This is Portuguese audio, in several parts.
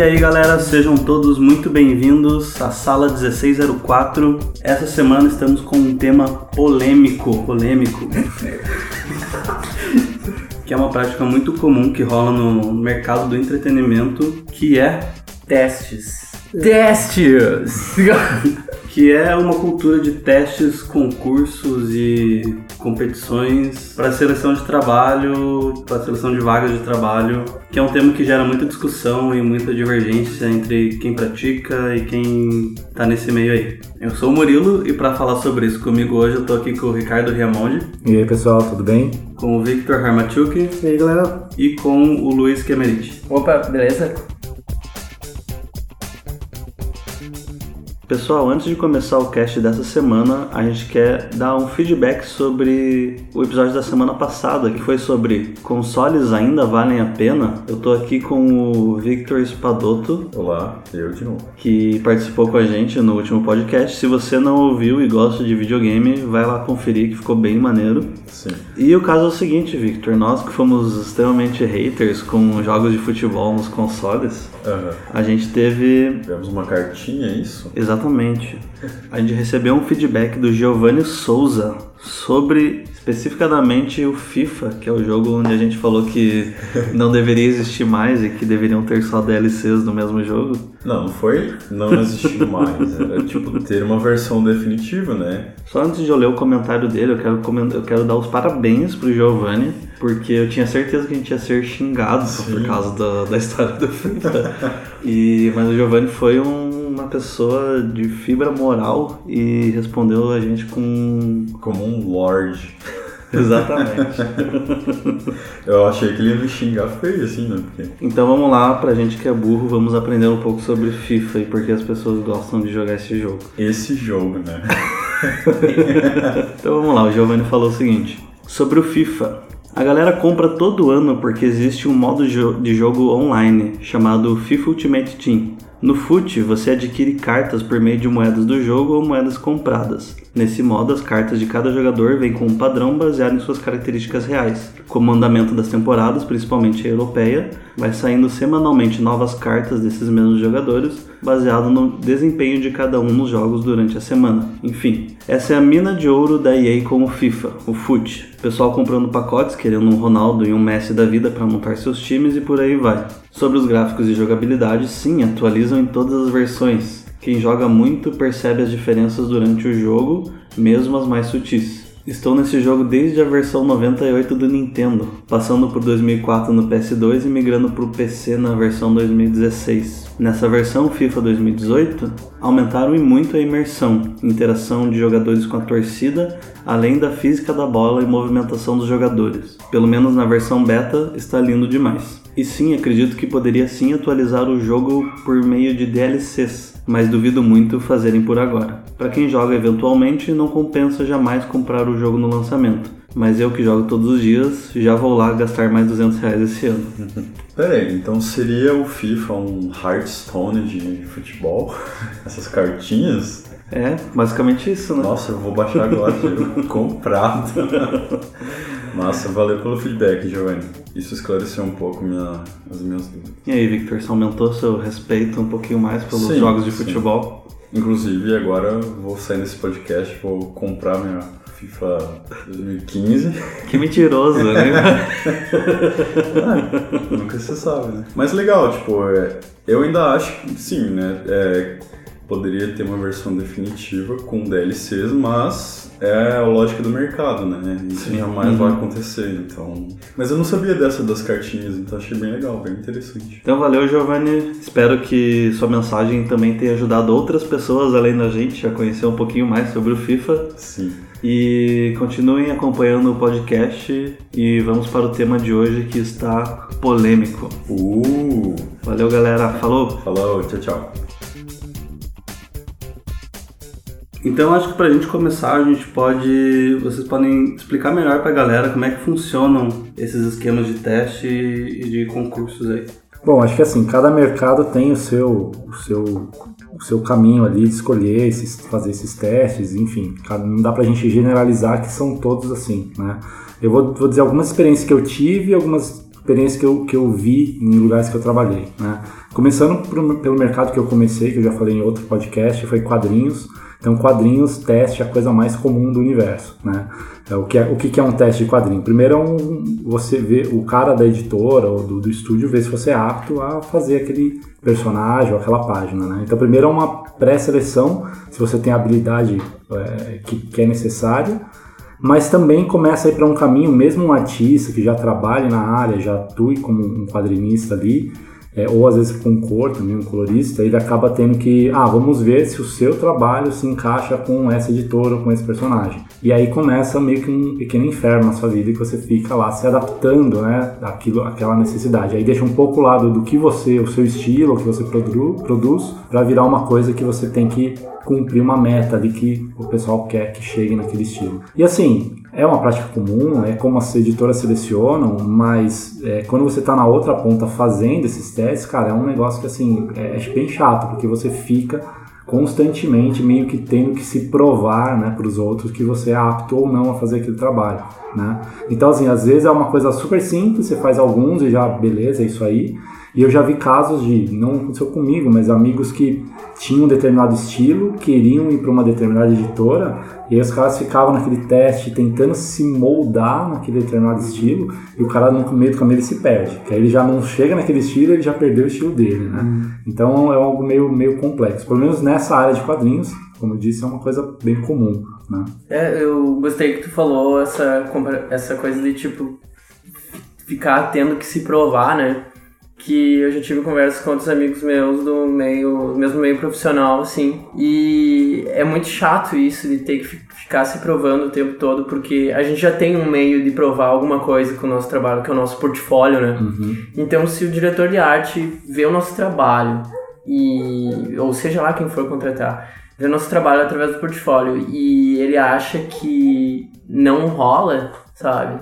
E aí galera, sejam todos muito bem-vindos à sala 1604. Essa semana estamos com um tema polêmico, polêmico, que é uma prática muito comum que rola no mercado do entretenimento, que é testes. Testes! que é uma cultura de testes, concursos e competições para seleção de trabalho, para seleção de vagas de trabalho, que é um tema que gera muita discussão e muita divergência entre quem pratica e quem está nesse meio aí. Eu sou o Murilo e para falar sobre isso comigo hoje eu tô aqui com o Ricardo Riamonde. E aí pessoal, tudo bem? Com o Victor Harmachuk. E aí galera? E com o Luiz Kemerich. Opa, beleza? Pessoal, antes de começar o cast dessa semana, a gente quer dar um feedback sobre o episódio da semana passada, que foi sobre consoles ainda valem a pena. Eu tô aqui com o Victor Spadotto. Olá, eu de novo. Que participou com a gente no último podcast. Se você não ouviu e gosta de videogame, vai lá conferir que ficou bem maneiro. Sim. E o caso é o seguinte, Victor, nós que fomos extremamente haters com jogos de futebol nos consoles, uhum. a gente teve. Tivemos uma cartinha, é isso? Exatamente Exatamente. A gente recebeu um feedback do Giovanni Souza sobre especificadamente o FIFA, que é o jogo onde a gente falou que não deveria existir mais e que deveriam ter só DLCs do mesmo jogo. Não, não foi não existir mais, era tipo ter uma versão definitiva, né? Só antes de eu ler o comentário dele, eu quero, eu quero dar os parabéns pro Giovanni, porque eu tinha certeza que a gente ia ser xingado Sim. por causa da, da história do FIFA. e, mas o Giovanni foi um uma pessoa de fibra moral e respondeu a gente com. Como um lord. Exatamente. Eu achei que ele ia me xingar feio, assim, né? Porque... Então vamos lá, pra gente que é burro, vamos aprender um pouco sobre FIFA e porque as pessoas gostam de jogar esse jogo. Esse jogo, né? então vamos lá, o Giovanni falou o seguinte: sobre o FIFA. A galera compra todo ano porque existe um modo de jogo online chamado FIFA Ultimate Team no FUT, você adquire cartas por meio de moedas do jogo ou moedas compradas. Nesse modo, as cartas de cada jogador vêm com um padrão baseado em suas características reais. Como o andamento das temporadas, principalmente a europeia, vai saindo semanalmente novas cartas desses mesmos jogadores, baseado no desempenho de cada um nos jogos durante a semana. Enfim, essa é a mina de ouro da EA com o FIFA, o FUT. Pessoal comprando pacotes, querendo um Ronaldo e um Messi da vida para montar seus times e por aí vai. Sobre os gráficos e jogabilidade, sim, atualizam em todas as versões. Quem joga muito percebe as diferenças durante o jogo, mesmo as mais sutis. Estou nesse jogo desde a versão 98 do Nintendo, passando por 2004 no PS2 e migrando para o PC na versão 2016. Nessa versão FIFA 2018, aumentaram em muito a imersão, interação de jogadores com a torcida, além da física da bola e movimentação dos jogadores. Pelo menos na versão beta, está lindo demais. E sim, acredito que poderia sim atualizar o jogo por meio de DLCs, mas duvido muito fazerem por agora. Para quem joga eventualmente, não compensa jamais comprar o jogo no lançamento. Mas eu que jogo todos os dias, já vou lá gastar mais 200 reais esse ano. Pera aí, então seria o FIFA um Hearthstone de futebol? Essas cartinhas? É, basicamente isso, né? Nossa, eu vou baixar agora, comprado. Massa, valeu pelo feedback, Giovanni. Isso esclareceu um pouco minha, as minhas dúvidas. E aí, Victor, você aumentou seu respeito um pouquinho mais pelos sim, jogos de futebol? Sim. Inclusive, agora vou sair nesse podcast, vou comprar minha FIFA 2015. Que mentiroso, né? ah, nunca se sabe, né? Mas legal, tipo, é, eu ainda acho que sim, né? É, poderia ter uma versão definitiva com DLCs, mas é a lógica do mercado, né? Isso Sim. jamais uhum. vai acontecer, então... Mas eu não sabia dessa das cartinhas, então achei bem legal, bem interessante. Então valeu, Giovanni. Espero que sua mensagem também tenha ajudado outras pessoas, além da gente, a conhecer um pouquinho mais sobre o FIFA. Sim. E continuem acompanhando o podcast e vamos para o tema de hoje que está polêmico. Uh! Valeu, galera. Falou! Falou, tchau, tchau. Então acho que para a gente começar a gente pode, vocês podem explicar melhor para a galera como é que funcionam esses esquemas de teste e de concursos aí. Bom, acho que assim cada mercado tem o seu, o seu, o seu caminho ali de escolher esses, fazer esses testes, enfim, não dá para a gente generalizar que são todos assim, né? Eu vou, vou dizer algumas experiências que eu tive, algumas experiências que eu, que eu vi em lugares que eu trabalhei, né? Começando pelo mercado que eu comecei, que eu já falei em outro podcast, foi quadrinhos. Então, quadrinhos, teste é a coisa mais comum do universo, né? É, o que é, o que é um teste de quadrinho? Primeiro é um, você vê, o cara da editora ou do, do estúdio vê se você é apto a fazer aquele personagem ou aquela página, né? Então, primeiro é uma pré-seleção, se você tem a habilidade é, que, que é necessária, mas também começa a ir para um caminho, mesmo um artista que já trabalhe na área, já atue como um quadrinista ali, é, ou às vezes com cor também, um colorista, ele acaba tendo que, ah, vamos ver se o seu trabalho se encaixa com essa editora ou com esse personagem. E aí começa meio que um pequeno inferno na sua vida que você fica lá se adaptando, né, àquilo, àquela necessidade. Aí deixa um pouco o lado do que você, o seu estilo, o que você produ produz, para virar uma coisa que você tem que cumprir uma meta ali que o pessoal quer que chegue naquele estilo. E assim, é uma prática comum, é como as editoras selecionam, mas é, quando você está na outra ponta fazendo esses testes, cara, é um negócio que assim é, é bem chato, porque você fica constantemente meio que tendo que se provar né, para os outros que você é apto ou não a fazer aquele trabalho. Né? Então, assim, às vezes é uma coisa super simples, você faz alguns e já, beleza, é isso aí. E eu já vi casos de, não aconteceu comigo, mas amigos que tinham um determinado estilo, queriam ir para uma determinada editora, e aí os caras ficavam naquele teste tentando se moldar naquele determinado estilo, e o cara no meio do caminho ele se perde, que aí ele já não chega naquele estilo, ele já perdeu o estilo dele, né? Hum. Então é algo meio, meio complexo. Pelo menos nessa área de quadrinhos, como eu disse, é uma coisa bem comum, né? É, eu gostei que tu falou essa, essa coisa de, tipo, ficar tendo que se provar, né? Que eu já tive conversas com outros amigos meus do meio, mesmo meio profissional, assim. E é muito chato isso de ter que ficar se provando o tempo todo, porque a gente já tem um meio de provar alguma coisa com o nosso trabalho, que é o nosso portfólio, né? Uhum. Então, se o diretor de arte vê o nosso trabalho, e ou seja lá quem for contratar, vê o nosso trabalho através do portfólio e ele acha que não rola, sabe?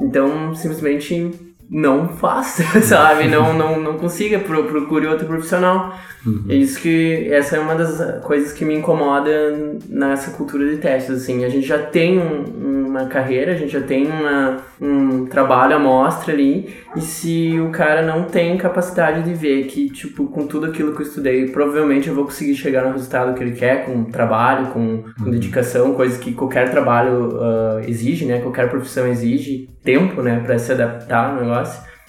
Então, simplesmente não faça, sabe? Não, não, não consiga, procure outro profissional. Uhum. É isso que essa é uma das coisas que me incomoda nessa cultura de testes, assim. A gente já tem um, uma carreira, a gente já tem uma, um trabalho à mostra ali, e se o cara não tem capacidade de ver que, tipo, com tudo aquilo que eu estudei, provavelmente eu vou conseguir chegar no resultado que ele quer, com trabalho, com, com uhum. dedicação, coisas que qualquer trabalho uh, exige, né? Qualquer profissão exige tempo, né, para se adaptar no negócio.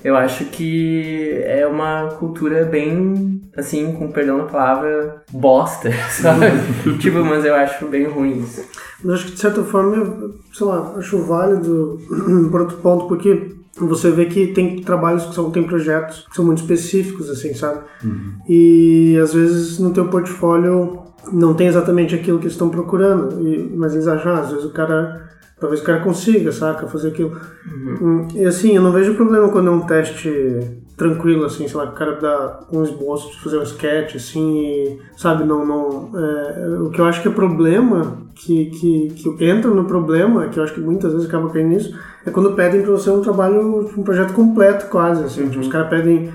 Eu acho que é uma cultura bem, assim, com perdão da palavra, bosta, sabe? tipo, mas eu acho bem ruim isso. Mas acho que de certa forma, sei lá, acho válido por outro ponto, porque você vê que tem trabalhos que são, tem projetos que são muito específicos, assim, sabe? Uhum. E às vezes no teu portfólio não tem exatamente aquilo que eles estão procurando, e, mas eles acham, ah, às vezes o cara Talvez o cara consiga, saca? Fazer aquilo. Uhum. E assim, eu não vejo problema quando é um teste tranquilo, assim, sei lá, o cara dá um esboço de fazer um sketch, assim, e, sabe, não, não, é, o que eu acho que é problema, que, que, que entra no problema, que eu acho que muitas vezes acaba caindo nisso, é quando pedem pra você um trabalho, um projeto completo quase, assim, uhum. tipo, os caras pedem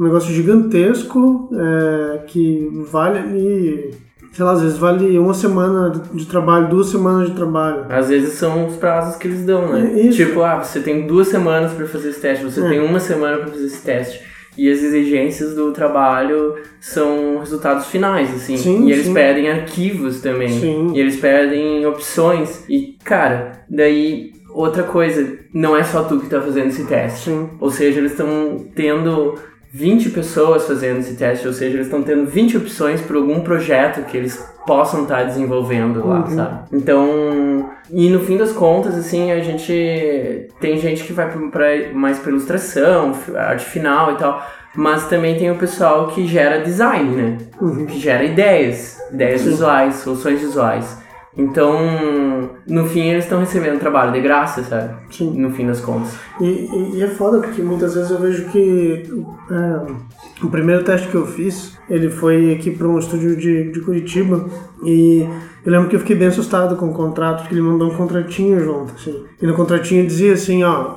um negócio gigantesco, é, que vale ali sei lá, às vezes vale uma semana de trabalho, duas semanas de trabalho. Às vezes são os prazos que eles dão, né? É. Tipo, ah, você tem duas semanas para fazer esse teste, você é. tem uma semana para fazer esse teste. E as exigências do trabalho são resultados finais, assim. Sim, e eles sim. pedem arquivos também. Sim. E eles pedem opções. E, cara, daí outra coisa, não é só tu que tá fazendo esse teste. Sim. Ou seja, eles estão tendo 20 pessoas fazendo esse teste, ou seja, eles estão tendo 20 opções para algum projeto que eles possam estar tá desenvolvendo lá, uhum. sabe? Então, e no fim das contas, assim, a gente tem gente que vai pra, mais para ilustração, arte final e tal, mas também tem o pessoal que gera design, né? Uhum. Que gera ideias, ideias Sim. visuais, soluções visuais. Então, no fim, eles estão recebendo trabalho de graça, sabe? Sim. No fim das contas. E, e, e é foda porque muitas vezes eu vejo que é, o primeiro teste que eu fiz, ele foi aqui para um estúdio de, de Curitiba e eu lembro que eu fiquei bem assustado com o contrato, porque ele mandou um contratinho junto, assim. E no contratinho dizia assim, ó,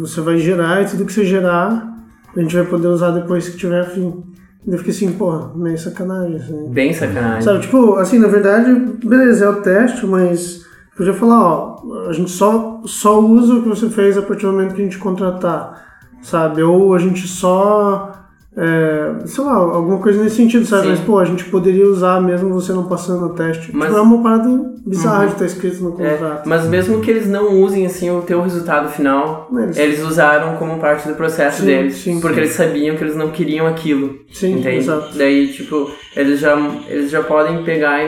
você vai gerar e tudo que você gerar, a gente vai poder usar depois que tiver fim. Eu fiquei assim, porra, meio sacanagem. Assim. Bem sacanagem. Sabe, tipo, assim, na verdade, beleza, é o teste, mas podia falar, ó, a gente só, só usa o que você fez a partir do momento que a gente contratar, sabe? Ou a gente só é, sei lá, alguma coisa nesse sentido, sabe? Sim. Mas, pô, a gente poderia usar mesmo você não passando no teste. Mas- Tipo, é uma parada bizarra de estar escrito no É, contrato. mas mesmo que eles não usem assim o teu resultado final, Eles- eles usaram como parte do processo Sim, deles, sim, porque sim. eles sabiam que eles não queriam aquilo. Sim, entende? exato. Daí, tipo, eles já eles já podem pegar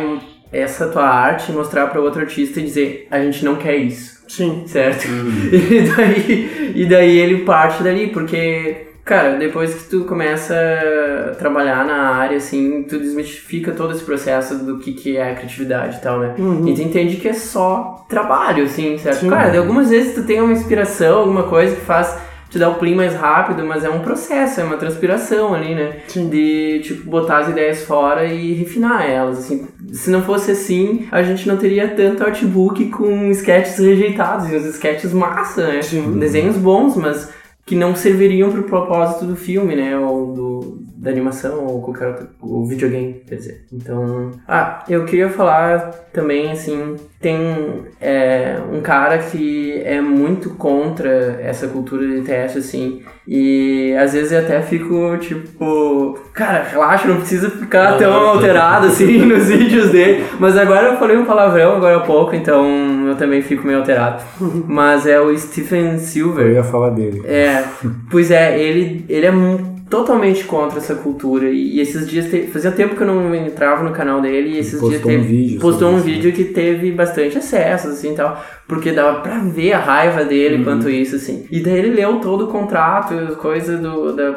essa tua arte e mostrar para outro artista e dizer, a gente não quer isso. Sim. certo? E, daí, e daí ele parte dali, porque, cara, depois que tu começa a trabalhar na área, assim, tu desmistifica todo esse processo do que, que é a criatividade e tal, né? Uhum. E tu entende que é só trabalho, assim, certo? Sim. Cara, algumas vezes tu tem uma inspiração, alguma coisa que faz te dar o plim mais rápido, mas é um processo, é uma transpiração ali, né? Sim. De, tipo, botar as ideias fora e refinar elas, assim. Se não fosse assim, a gente não teria tanto artbook com sketches rejeitados, e os sketches massa, né? Sim. Desenhos bons, mas que não serviriam pro propósito do filme, né? Ou do, da animação, ou qualquer outro, o videogame, quer dizer. Então... Ah, eu queria falar também, assim, tem é, um cara que é muito contra essa cultura de teste, assim, e às vezes eu até fico, tipo, cara, relaxa, não precisa ficar tão alterado, assim, nos vídeos dele. Mas agora eu falei um palavrão agora há pouco, então eu também fico meio alterado. Mas é o Stephen Eu Silver. ia falar dele. É, pois é, ele, ele é mu- totalmente contra essa cultura. E, esses dias, te- fazia tempo que eu não entrava no canal dele, e esses postou dias um teve, vídeo postou um isso, né? vídeo que teve bastante acessos, assim, tal. Porque dava pra ver a raiva dele Uhum. quanto isso, assim. E daí ele leu todo o contrato, coisa do, da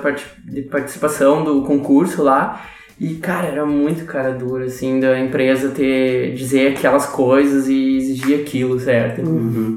de participação do concurso lá. E, cara, era muito cara dura, assim, da empresa ter, dizer aquelas coisas e exigir aquilo, certo?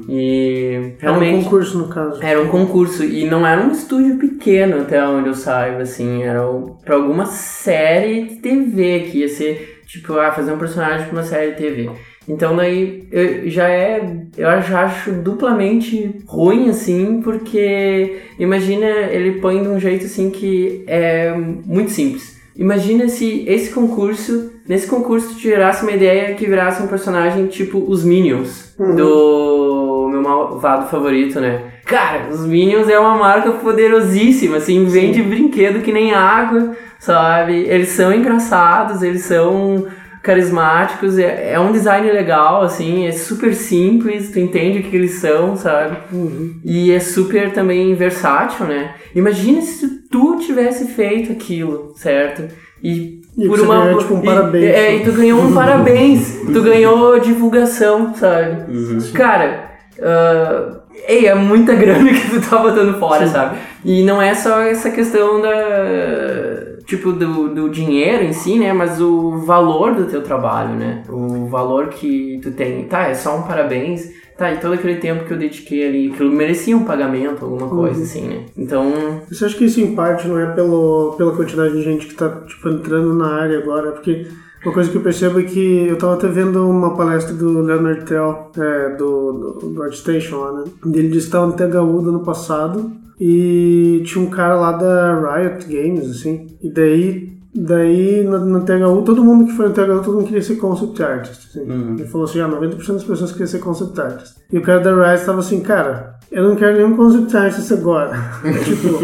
E Era um realmente... concurso, no caso. Era um concurso e não era um estúdio pequeno, até onde eu saiba, assim, era pra alguma série de TV que ia ser, tipo, ah, fazer um personagem pra uma série de TV. Então daí eu, já é, eu já acho duplamente ruim, assim, porque imagina ele põe de um jeito assim que é muito simples. Imagina se esse concurso, nesse concurso tu gerasse uma ideia que virasse um personagem tipo os Minions, do meu malvado favorito, né? Cara, os Minions é uma marca poderosíssima, assim, vende brinquedo que nem água, sabe? Eles são engraçados, eles são carismáticos, é, é um design legal, assim, é super simples, tu entende o que eles são, sabe? E é super também versátil, né? Imagina se tu tivesse feito aquilo, certo? E, E você ganhou, tipo, um e- parabéns. É, e tu ganhou um parabéns, tu ganhou divulgação, sabe? Cara, ah, ei, é muita grana que tu tá botando fora, sabe? E não é só essa questão da. Tipo, do, do dinheiro em si, né? Mas o valor do teu trabalho, né? O valor que tu tem. Tá, é só um parabéns. Tá, e todo aquele tempo que eu dediquei ali, aquilo merecia um pagamento, alguma coisa assim, né? Então. Você acha que isso em parte não é pelo, pela quantidade de gente que tá tipo, entrando na área agora? Porque uma coisa que eu percebo é que eu tava até vendo uma palestra do Leonard Tell, é, do, do, do ArtStation lá, né? Ele disse que tava no THU do ano passado e tinha um cara lá da Riot Games, assim, e daí. Daí, no, no THU, todo mundo que foi no THU, todo mundo queria ser concept artist. Assim. Ele falou assim, ah, 90% das pessoas queriam ser concept artist. E o cara da Riot tava assim, cara, eu não quero nenhum concept artist agora. tipo,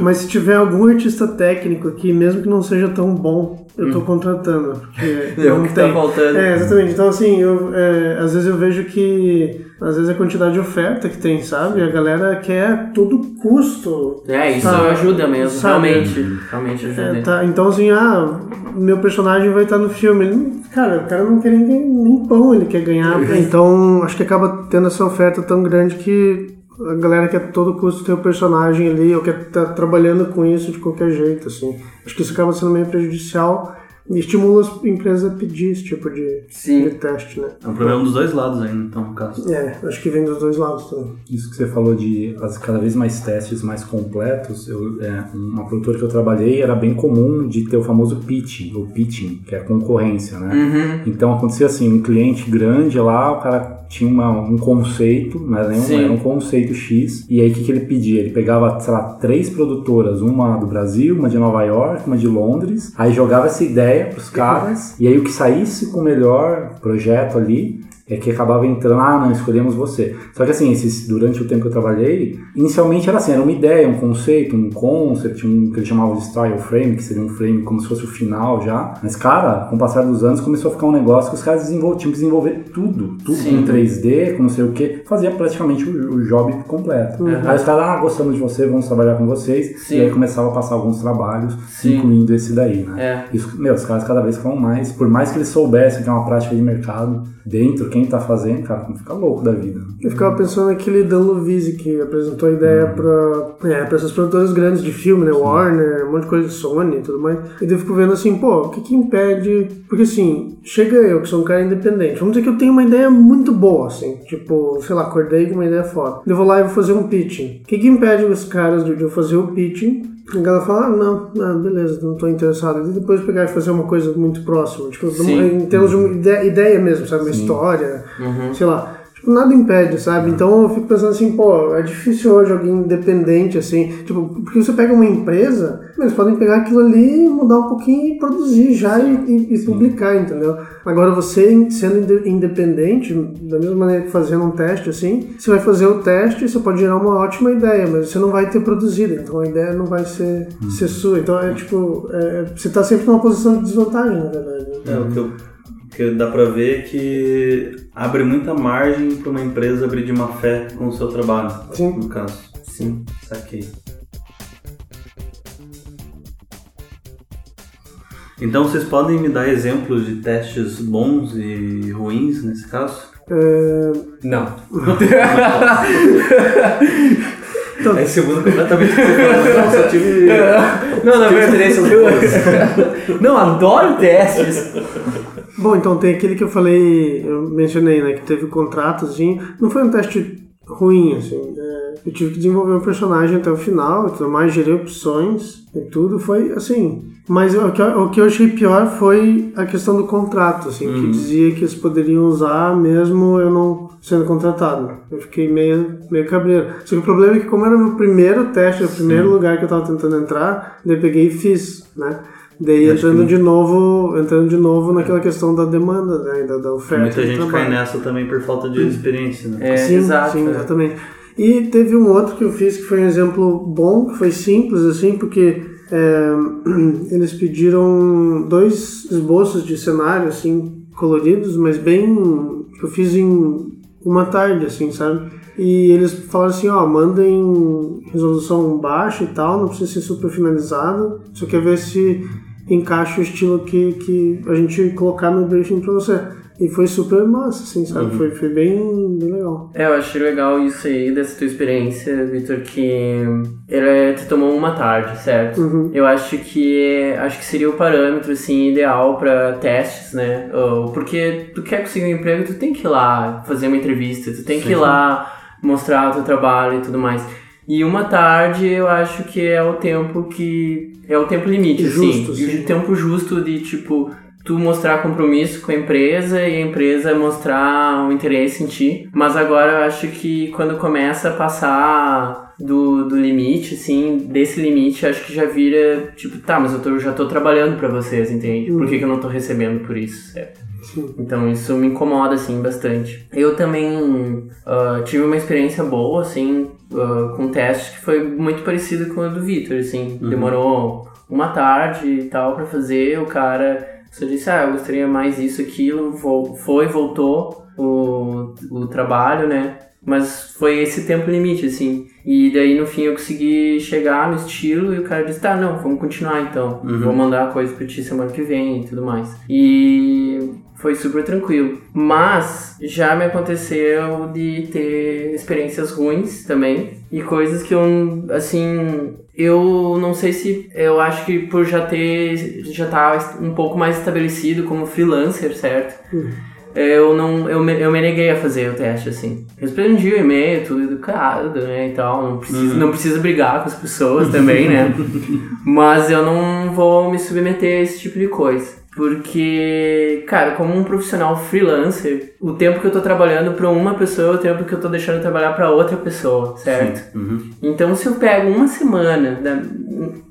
mas se tiver algum artista técnico aqui, mesmo que não seja tão bom, eu tô contratando. Porque É o não que tá tem. faltando. É, exatamente. Então, assim, eu, é, às vezes eu vejo que, às vezes a quantidade de oferta que tem, sabe? A galera quer a todo custo. É, isso Sabe? ajuda mesmo, Sabe? realmente. Realmente ajuda. É, tá, então, assim, ah, meu personagem vai estar no filme. Ele, cara, o cara não quer nem, nem pão, ele quer ganhar. Então, acho que acaba tendo essa oferta tão grande que a galera quer todo custo ter o personagem ali, ou quer estar trabalhando com isso de qualquer jeito, assim. Acho que isso acaba sendo meio prejudicial e estimula as empresas a pedir esse tipo de, Sim. de teste, né? É um problema dos dois lados ainda, então, no caso. É, acho que vem dos dois lados também. Isso que você falou de as, cada vez mais testes mais completos, eu, é, uma produtora que eu trabalhei era bem comum de ter o famoso pitching, ou pitching, que é a concorrência, né? Uhum. Então acontecia assim, um cliente grande lá, o cara tinha uma- um conceito, né? né, um- Sim. Era um conceito X, e aí o que, que ele pedia? Ele pegava, sei lá, três produtoras, uma do Brasil, uma de Nova York, uma de Londres, aí jogava essa ideia pros caras, e aí o que saísse com o melhor projeto ali é que acabava entrando, ah, não, escolhemos você. Só que assim, esses, durante o tempo que eu trabalhei, inicialmente era assim, era uma ideia, um conceito, um concept, um que eles chamavam de style frame, que seria um frame como se fosse o final já. Mas, cara, com o passar dos anos começou a ficar um negócio que os caras tinham que desenvolver tudo, tudo Sim. em 3D, com não sei o que, fazia praticamente o, o job completo. Aí os caras, ah, gostamos de você, vamos trabalhar com vocês. Sim. E aí começava a passar alguns trabalhos, Sim. incluindo esse daí, né? É. Isso, meu, os caras cada vez ficam mais, por mais que eles soubessem que é uma prática de mercado, dentro, quem tá fazendo, cara, fica louco da vida. Eu ficava pensando naquele Dan Lovise que apresentou a ideia pra, é, pra essas produtoras grandes de filme, né? Warner, um monte de coisa de Sony e tudo mais. E daí eu fico vendo assim, pô, o que que impede... Porque assim, chega eu, que sou um cara independente, vamos dizer que eu tenho uma ideia muito boa, assim, tipo, sei lá, acordei com uma ideia foda. Eu vou lá e vou fazer um pitching. O que que impede os caras de eu fazer o pitching a galera fala, ah, não, não, beleza, não tô interessado. E depois pegar e fazer uma coisa muito próxima, tipo, Sim. em termos de uma ideia, ideia mesmo, sabe? Uma história, sei lá. Nada impede, sabe? Então eu fico pensando assim, pô, é difícil hoje alguém independente, assim, tipo, porque você pega uma empresa, eles podem pegar aquilo ali, mudar um pouquinho e produzir já e, e- e publicar, entendeu? Agora você sendo inde- independente, da mesma maneira que fazendo um teste, assim, você vai fazer o teste, você pode gerar uma ótima ideia, mas você não vai ter produzido, então a ideia não vai ser, ser sua. Então é tipo, é, você tá sempre numa posição de desvantagem, na verdade. É, o que, eu- que dá pra ver que abre muita margem pra uma empresa abrir de má fé com o seu trabalho, Sim. no caso. Sim, saquei. Então vocês podem me dar exemplos de testes bons e ruins nesse caso? É, Não. Esse mundo completamente. Não, só tive. Não, na são duas. Não, adoro testes. Bom, então tem aquele que eu falei, eu mencionei, né, que teve contratozinho. Não foi um teste ruim, assim. é, eu tive que desenvolver um personagem até o final, tudo mais, gerei opções e tudo. Foi assim. Mas o que, eu- o que eu achei pior foi a questão do contrato, assim, que dizia que eles poderiam usar mesmo eu não sendo contratado. Eu fiquei meio, meio cabreiro. Só que o problema é que como era o meu primeiro teste, o primeiro lugar que eu tava tentando entrar, eu peguei e fiz, né? Daí Acho entrando que- de novo, entrando de novo naquela questão da demanda, né? Da, da oferta. Muita gente trabalho. cai nessa também por falta de experiência, né? É, sim, exato. sim, é. exatamente. E teve um outro que eu fiz que foi um exemplo bom, que foi simples, assim, porque é, eles pediram dois esboços de cenário, assim, coloridos, mas bem. que eu fiz em uma tarde, assim, sabe? E eles falaram assim, ó, mandem resolução baixa e tal, não precisa ser super finalizado, só quer ver se encaixa o estilo que, que a gente colocar no briefing pra você. E foi super massa, assim, sabe? Foi, foi bem, bem legal. É, eu achei legal isso aí, dessa tua experiência, Vitor, que ele tu tomou uma tarde, certo? Uhum. Eu acho que acho que seria o parâmetro assim ideal para testes, né? Ou- Porque tu quer conseguir um emprego, tu tem que ir lá fazer uma entrevista, tu tem que ir lá mostrar o teu trabalho e tudo mais. E uma tarde eu acho que é o tempo que é o tempo limite, Justo, assim, sim. o tempo justo de tipo tu mostrar compromisso com a empresa e a empresa mostrar um interesse em ti. Mas agora eu acho que quando começa a passar do, do limite, assim, desse limite, acho que já vira, tipo, tá, mas eu tô- já tô trabalhando pra vocês, entende? Por que, que eu não tô recebendo por isso, certo? Sim. Então isso me incomoda, assim, bastante. Eu também ah, tive uma experiência boa, assim, ah, com testes que foi muito parecido com o do Vitor, assim. Demorou uma tarde e tal pra fazer, o cara só disse, ah, eu gostaria mais isso, aquilo, foi, voltou o, o trabalho, né? Mas foi esse tempo limite, assim. E daí no fim eu consegui chegar no estilo e o cara disse, tá, não, vamos continuar então. Vou mandar a coisa pra ti semana que vem e tudo mais. E foi super tranquilo. Mas já me aconteceu de ter experiências ruins também. E coisas que eu, assim, eu não sei se. Eu acho que por já ter. Já tá um pouco mais estabelecido como freelancer, certo? Eu não. Eu me, eu me neguei a fazer o teste, assim. Respondi o e-mail, tudo educado, né? E tal. Não precisa, não precisa brigar com as pessoas também, né? Mas eu não vou me submeter a esse tipo de coisa. Porque, cara, como um profissional freelancer, o tempo que eu tô trabalhando pra uma pessoa é o tempo que eu tô deixando de trabalhar pra outra pessoa, certo? Uhum. Então, se eu pego uma semana da,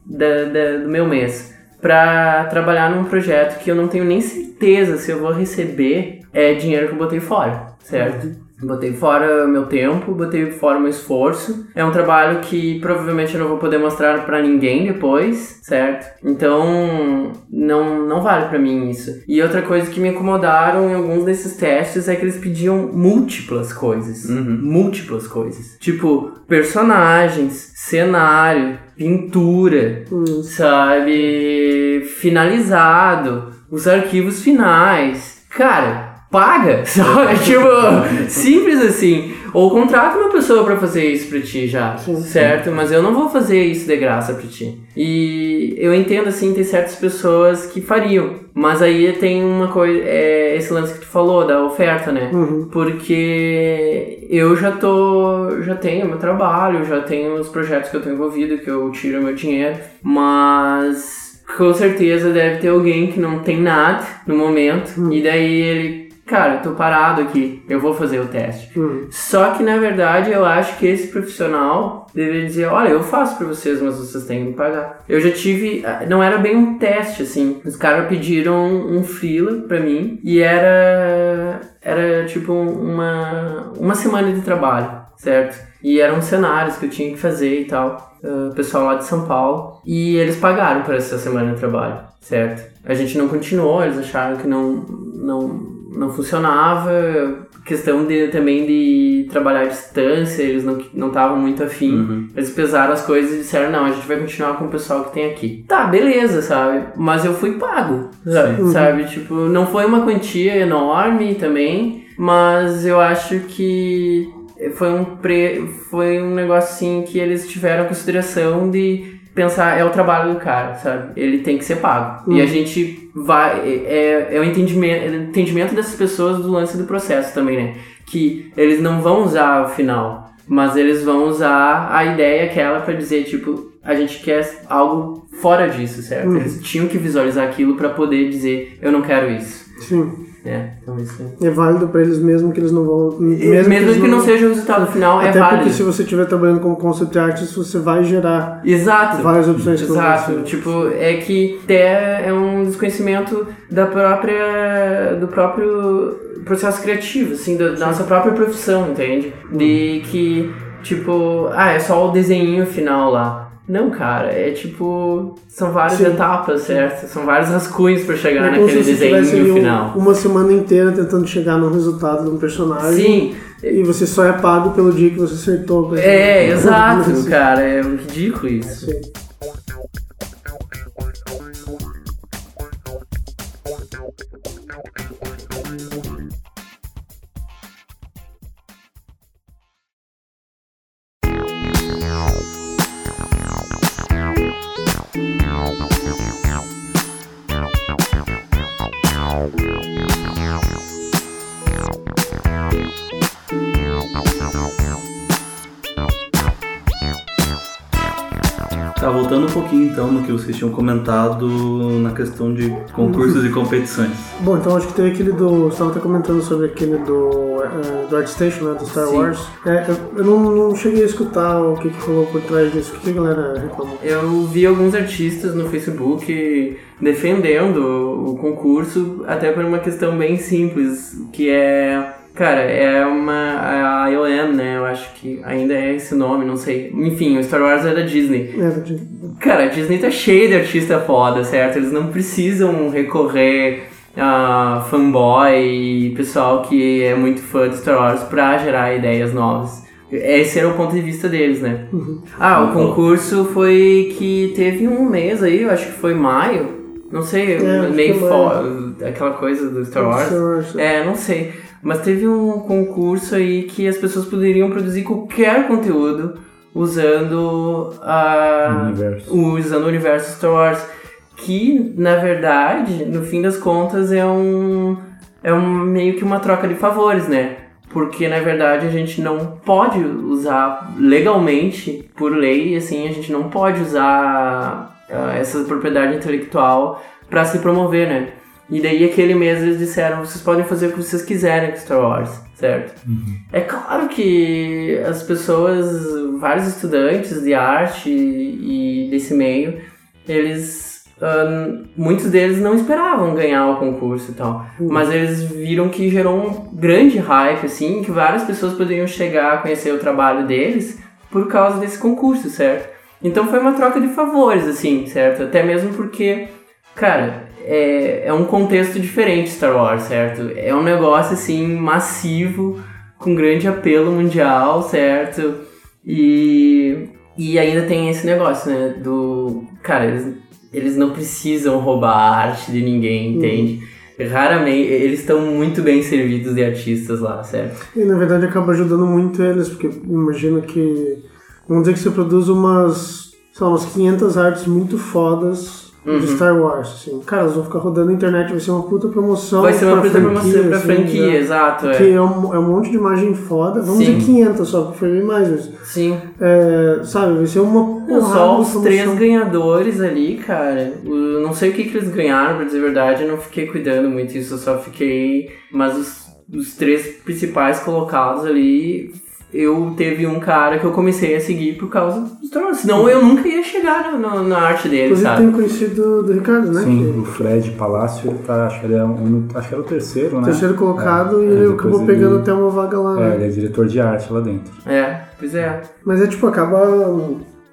da- da- do meu mês pra trabalhar num projeto que eu não tenho nem certeza se eu vou receber é dinheiro que eu botei fora, certo? Botei fora meu tempo, botei fora meu esforço. É um trabalho que provavelmente eu não vou poder mostrar pra ninguém depois, certo? Então, não, não vale pra mim isso. E outra coisa que me incomodaram em alguns desses testes é que eles pediam múltiplas coisas. Múltiplas coisas. Tipo, personagens, cenário, pintura, sabe? Finalizado, os arquivos finais. Cara, paga, sabe? tipo, simples assim. Ou contrata uma pessoa pra fazer isso pra ti já, certo? Mas eu não vou fazer isso de graça pra ti. E eu entendo, assim, tem certas pessoas que fariam. Mas aí tem uma coisa, é esse lance que tu falou, da oferta, né? Porque eu já tô, já tenho meu trabalho, já tenho os projetos que eu tô envolvido, que eu tiro meu dinheiro, mas com certeza deve ter alguém que não tem nada no momento, e daí ele, cara, eu tô parado aqui, eu vou fazer o teste. Só que na verdade eu acho que esse profissional deveria dizer, olha, eu faço pra vocês, mas vocês têm que me pagar. Eu já tive, não era bem um teste assim, os caras pediram um freela pra mim e era era tipo uma uma semana de trabalho, certo? E eram cenários que eu tinha que fazer e tal. uh, pessoal lá de São Paulo. E eles pagaram por essa semana de trabalho, certo? A gente não continuou, eles acharam que não, não, não funcionava. Questão de, também de trabalhar à distância, eles não não estavam muito afim. Eles pesaram as coisas e disseram: não, a gente vai continuar com o pessoal que tem aqui. Tá, beleza, sabe? Mas eu fui pago, sabe? sabe? Tipo, não foi uma quantia enorme também, mas eu acho que foi um pre... foi um negócio assim que eles tiveram consideração de pensar é o trabalho do cara, sabe? Ele tem que ser pago. E a gente vai é, é o entendimento, é o entendimento dessas pessoas do lance do processo também, né? Que eles não vão usar o final, mas eles vão usar a ideia aquela pra dizer tipo a gente quer algo fora disso, certo? Eles tinham que visualizar aquilo pra poder dizer eu não quero isso, Sim. Né? Então isso é... É válido pra eles mesmo que eles não vão. Mesmo, eles que não seja o resultado final, é Até válido. porque se você estiver trabalhando como concept artist, você vai gerar Exato. várias opções Exato. você. Tipo, é que até é um desconhecimento da própria. do próprio processo criativo, assim, da, da nossa própria profissão, entende? De que, tipo, ah, é só o desenho final lá. Não, cara, é tipo. São várias Sim. etapas, certo? São vários rascunhos pra chegar É naquele desenho um- final. uma semana inteira tentando chegar no resultado de um personagem. Sim, E você só é pago pelo dia que você acertou. é, exemplo. exato, cara. É ridículo isso. Sim. Então no que vocês tinham comentado na questão de concursos e competições. Bom, então acho que teve aquele do. Você estava até comentando sobre aquele do, eh, do ArtStation, né? Do Star Sim. Wars. É, eu eu não, não cheguei a escutar o que, que falou por trás disso. O que, que a galera reclamou? Eu vi alguns artistas no Facebook defendendo o concurso, até por uma questão bem simples, que é. Cara, é uma. A IOM, né? Eu acho que ainda é esse nome, não sei. Enfim, o Star Wars é da Disney. É, de- Cara, a Disney tá cheia de artista foda, certo? Eles não precisam recorrer a fanboy e pessoal que é muito fã de Star Wars pra gerar ideias novas. Esse era o ponto de vista deles, né? Ah, o concurso foi que teve um mês aí, eu acho que foi maio. Não sei, É, meio que é fo- aquela coisa do Star Wars. Star Wars. É, não sei. Mas teve um concurso aí que as pessoas poderiam produzir qualquer conteúdo usando a Universo. usando o universo Star Wars, que na verdade, no fim das contas, é um é um meio que uma troca de favores, né? Porque na verdade a gente não pode usar legalmente, por lei, assim, a gente não pode usar ah, essa propriedade intelectual para se promover, né? E daí aquele mês eles disseram, vocês podem fazer o que vocês quiserem com Star Wars, certo? É claro que as pessoas, vários estudantes de arte e desse meio, eles ah, muitos deles não esperavam ganhar o concurso e tal. Mas eles viram que gerou um grande hype, assim, que várias pessoas poderiam chegar a conhecer o trabalho deles por causa desse concurso, certo? Então foi uma troca de favores, assim, certo? Até mesmo porque, cara, é, é um contexto diferente Star Wars, certo? É um negócio, assim, massivo, com grande apelo mundial, certo? E, e ainda tem esse negócio, né? Do. Cara, eles, eles não precisam roubar a arte de ninguém, entende? Raramente, eles estão muito bem servidos de artistas lá, certo? E na verdade acaba ajudando muito eles, porque imagina que. Vamos dizer que você produz umas. Sei lá, umas 500 artes muito fodas Uhum. de Star Wars. Assim. Cara, eles vão ficar rodando na internet, vai ser uma puta promoção. Vai ser uma puta promoção pra assim, franquia, né? exato, Porque é. é um, é um monte de imagem foda. Vamos Sim. dizer 500 só, porque foi bem mais. Mas, Sim. é, sabe, vai ser uma Não, só os três ganhadores ali, cara. Eu não sei o que, que eles ganharam, pra dizer a verdade, eu não fiquei cuidando muito disso, eu só fiquei. Mas os, os três principais colocados ali, eu teve um cara que eu comecei a seguir por causa dos Trolls. Senão eu nunca ia chegar na, na, na arte dele, Inclusive sabe? tem conhecido do Ricardo, né? Sim, Que o Fred Palácio, ele tá, acho que ele é um, acho que era o terceiro, né? terceiro colocado É, e é, ele depois acabou ele- pegando até uma vaga lá. É, né? ele é diretor de arte lá dentro. É, pois é. Mas é tipo, acaba,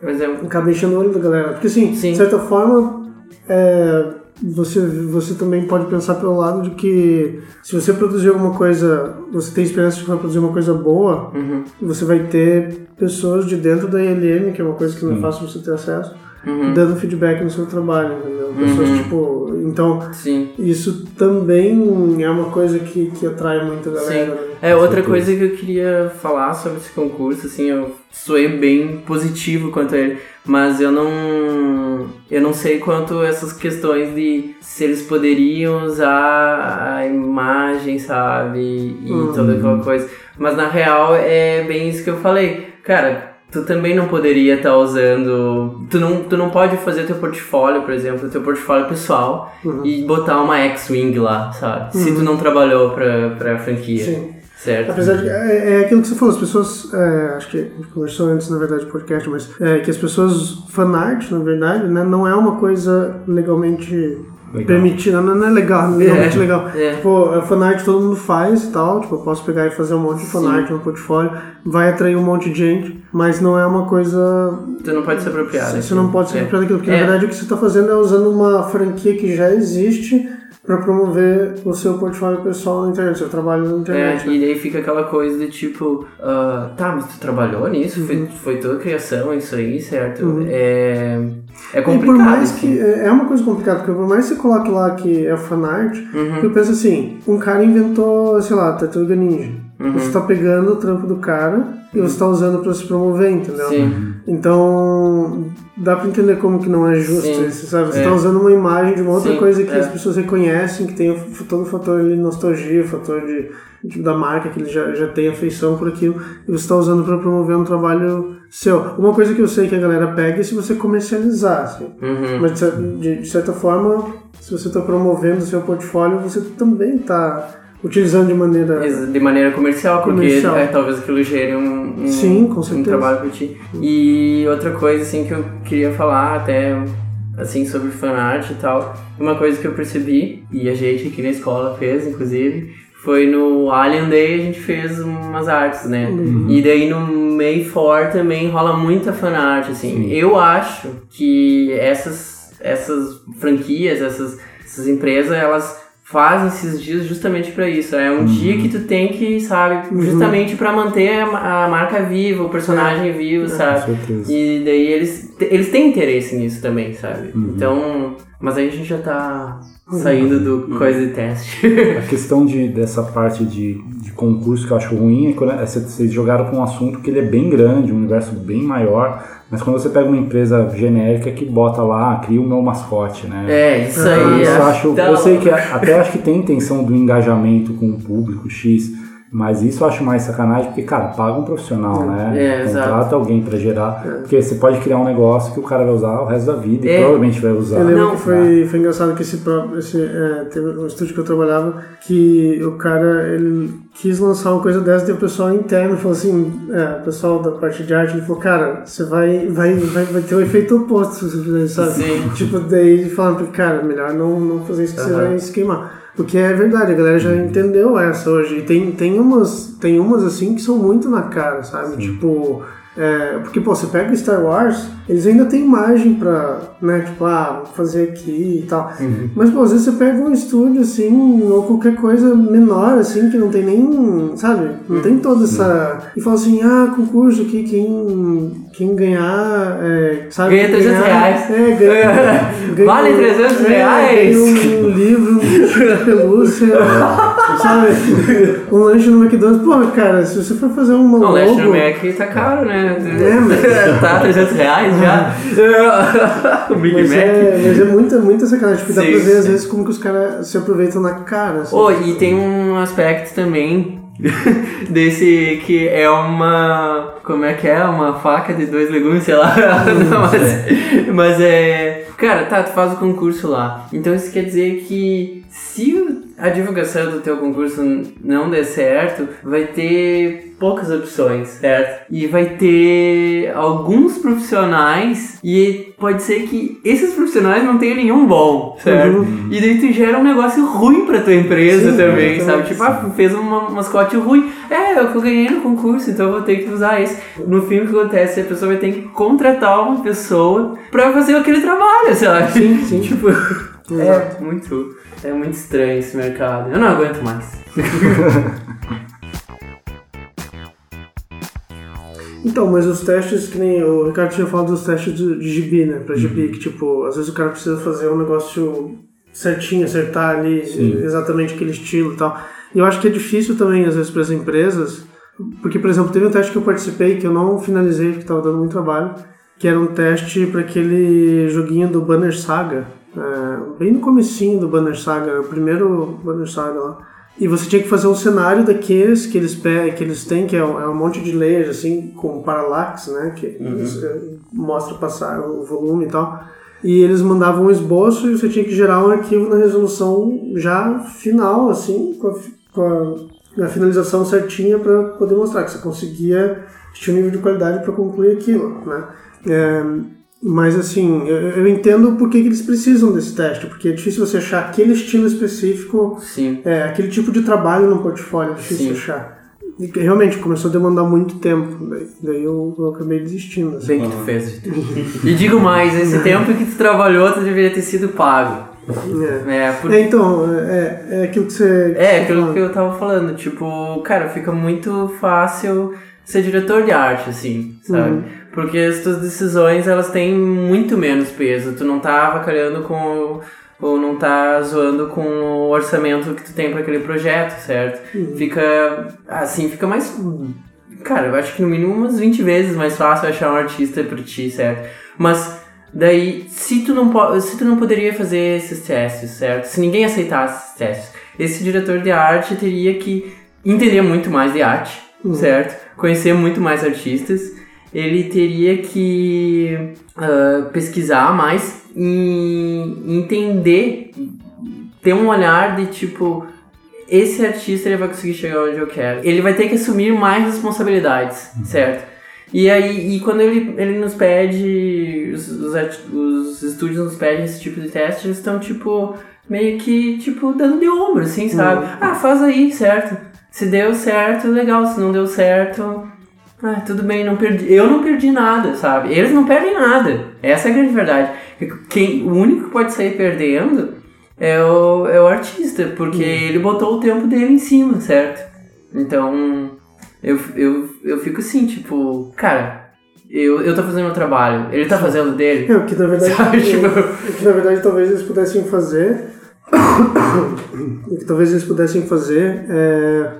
Mas é. acaba enchendo o olho da galera. Porque assim, Sim. de certa forma, é, você, você também pode pensar pelo lado de que se você produzir alguma coisa, você tem esperança de que vai produzir uma coisa boa, Uhum, você vai ter pessoas de dentro da ILM, que é uma coisa que não é fácil você ter acesso, uhum. dando feedback no seu trabalho, entendeu? Pessoas tipo. Então, Sim. isso também é uma coisa que, que atrai muito a galera. Sim. né? É, outra coisa que eu queria falar sobre esse concurso, assim, eu soei bem positivo quanto a ele, mas eu não. Eu não sei quanto essas questões de se eles poderiam usar a imagem, sabe? E Uhum. toda aquela coisa. Mas na real é bem isso que eu falei. Cara, tu também não poderia estar usando. Tu não, tu não pode fazer teu portfólio, por exemplo, teu portfólio pessoal Uhum. e botar uma X-Wing lá, sabe? Se tu não trabalhou pra, pra franquia. Sim. Certo? Apesar de. É, é aquilo que você falou, as pessoas. é, acho que a gente conversou antes, na verdade, do podcast, mas é, que as pessoas. Fanart, na verdade, né, não é uma coisa legalmente. Legal. Permitida, não, não é legal, não é legalmente É, legal. é. Tipo, a fanart todo mundo faz e tal. Tipo, eu posso pegar e fazer um monte de fanart no portfólio, vai atrair um monte de gente, mas não é uma coisa Tu não pode se apropriar. Você daquilo. não pode se É. apropriar daquilo, porque É. na verdade o que você está fazendo é usando uma franquia que já existe para promover o seu portfólio pessoal na internet, seu trabalho na É, internet. né? e daí fica aquela coisa de tipo, ah, tá, mas tu trabalhou nisso? Uhum. Foi, foi tua criação isso aí, certo? É, é E complicado. por mais assim. que. É é uma coisa complicada, porque por mais que você coloque lá que é fanart, Uhum. eu penso assim: um cara inventou, sei lá, Tartaruga Ninja. Uhum. Você tá pegando o trampo do cara e você tá usando para se promover, entendeu? Sim, Então, dá pra entender como que não é justo Sim. isso, sabe? Você É. tá usando uma imagem de uma outra Sim, coisa que é. as pessoas reconhecem, que tem o- todo o fator de nostalgia, o fator de, de- da marca, que ele já, já tem afeição por aquilo, e você tá usando pra promover um trabalho seu. Uma coisa que eu sei que a galera pega é se você comercializar, assim. Uhum. Mas de- de certa forma, se você tá promovendo o seu portfólio, você também tá utilizando de maneira... De maneira comercial, porque Comercial. é, talvez aquilo gere um, um, Sim, com um trabalho pra ti. E outra coisa, assim, que eu queria falar até, assim, sobre fanart e tal, uma coisa que eu percebi, e a gente aqui na escola fez, inclusive, foi no Alien Day a gente fez umas artes, né? E daí no May 4 também rola muita fanart, assim. Eu acho que essas, essas franquias, essas, essas empresas, elas fazem esses dias justamente pra isso. É um dia que tu tem que, sabe, justamente pra manter a, ma- a marca viva, o personagem vivo, Com sabe? certeza. E daí eles, eles têm interesse nisso também, sabe? Então, mas aí a gente já tá saindo do coisa de teste. A questão de, dessa parte de, de concurso que eu acho ruim é quando é, cê- vocês jogaram com um assunto que ele é bem grande, um universo bem maior, mas quando você pega uma empresa genérica que bota lá, cria o meu mascote, né? é, isso Ah, aí. Eu é. acho, eu sei que até acho que tem intenção do engajamento com o público X, Mas isso eu acho mais sacanagem, porque, cara, paga um profissional, né? É, Contrata exato. alguém pra gerar. Porque você pode criar um negócio que o cara vai usar o resto da vida e É. provavelmente vai usar. Eu lembro Não, que foi, foi engraçado que esse próprio. Esse, é, teve um estúdio que eu trabalhava que o cara ele quis lançar uma coisa dessa e o pessoal interno falou assim: é, o pessoal da parte de arte ele falou, cara, você vai, vai, vai, vai ter o efeito oposto se você fizer isso, sabe? Sim. Tipo, daí ele falando, cara, melhor não, não fazer isso que você Aham. vai se queimar. Porque é verdade, a galera já entendeu essa hoje. E tem, tem, umas, tem umas assim que são muito na cara, sabe? Tipo. É, porque, pô, você pega Star Wars, eles ainda têm imagem pra, né, tipo, ah, vou fazer aqui e tal. Mas, pô, às vezes você pega um estúdio, assim, ou qualquer coisa menor, assim, que não tem nem, sabe? Não tem toda essa... E fala assim, ah, concurso aqui, quem, quem ganhar, é, sabe? Ganha 300 ganhar- reais. É, ganha... ganha Vale 300 é, reais? ganha um livro, um pelúcia, sabe? Um lanche no McDonald's. Pô, cara, se você for fazer uma Não, o lanche no logo... Mac tá caro, né? É, mas- tá 300 reais já. o Big Mas Mac. é, mas é muita, muita sacanagem, porque dá Sim, pra ver às sim. vezes como que os caras se aproveitam na cara. assim. Oh, e tem um aspecto também desse que é uma. Como é que é? Uma faca de dois legumes, sei lá. Não, mas, mas é. Cara, tá, tu faz o concurso lá. Então isso quer dizer que se a divulgação do teu concurso não der certo, vai ter poucas opções, certo? E vai ter alguns profissionais e pode ser que esses profissionais não tenham nenhum bom, certo? E daí tu gera um negócio ruim pra tua empresa Sim, também, sabe? Tipo, ah, fez uma- um mascote ruim. É, eu ganhei no concurso, então eu vou ter que usar esse. No fim, o que acontece? A pessoa vai ter que contratar uma pessoa pra fazer aquele trabalho, sabe? Sim, sim. tipo, é muito, é muito estranho esse mercado. Eu não aguento mais. Então, mas os testes, que nem o Ricardo tinha falado dos testes de, de gibi, né? Pra gibi, Uhum. que tipo, às vezes o cara precisa fazer um negócio certinho, acertar ali exatamente aquele estilo e tal. E eu acho que é difícil também, às vezes, para as empresas, porque, por exemplo, teve um teste que eu participei que eu não finalizei, porque estava dando muito trabalho, que era um teste para aquele joguinho do Banner Saga, é, bem no comecinho do Banner Saga, o primeiro Banner Saga lá. E você tinha que fazer um cenário daqueles que eles, que eles têm, que é um, é um monte de layers, assim, com parallax, né? Que eh, mostra passar o volume e tal. E eles mandavam um esboço e você tinha que gerar um arquivo na resolução já final, assim, com a, com a, a finalização certinha para poder mostrar que você conseguia, tinha um nível de qualidade para concluir aquilo, né? É, mas assim, eu, eu entendo por que, que eles precisam desse teste, porque é difícil você achar aquele estilo específico Sim. é, aquele tipo de trabalho no portfólio é difícil Sim. achar. E que realmente começou a demandar muito tempo, daí, daí eu, eu acabei desistindo. Assim. Bem que tu fez, Vitor. E digo mais, esse tempo que tu trabalhou, tu deveria ter sido pago. É. É, por... É, então, é, é aquilo que você. é aquilo que eu tava falando, tipo, cara, fica muito fácil ser diretor de arte, assim, sabe? Uhum. Porque as tuas decisões, elas têm muito menos peso. Tu não tá avacalhando com... o- Ou não tá zoando com o orçamento que tu tem para aquele projeto, certo? Fica... Assim, fica mais... Cara, eu acho que no mínimo umas 20 vezes mais fácil achar um artista pra ti, certo? Mas daí, se tu não, se tu não poderia fazer esses testes, certo? Se ninguém aceitasse esses testes, esse diretor de arte teria que entender muito mais de arte, certo? Conhecer muito mais artistas. Ele teria que ah, pesquisar mais e entender, ter um olhar de tipo, esse artista ele vai conseguir chegar onde eu quero. Ele vai ter que assumir mais responsabilidades, certo? E aí, e quando ele, ele nos pede, os, os, os estúdios nos pedem esse tipo de teste, eles estão, tipo, meio que, tipo, dando de ombro, assim, sabe? Ah, faz aí, certo? Se deu certo, legal. Se não deu certo, ah, tudo bem, não perdi. Eu não perdi nada, sabe? Eles não perdem nada. Essa é a grande verdade. Quem, o único que pode sair perdendo é o, é o artista, porque ele botou o tempo dele em cima, certo? Então, eu, eu, eu fico assim, tipo, cara, eu, eu tô fazendo meu trabalho, ele tá fazendo o dele. É, que na verdade. Sabe, tipo- o que na verdade talvez eles pudessem fazer. o que talvez eles pudessem fazer é.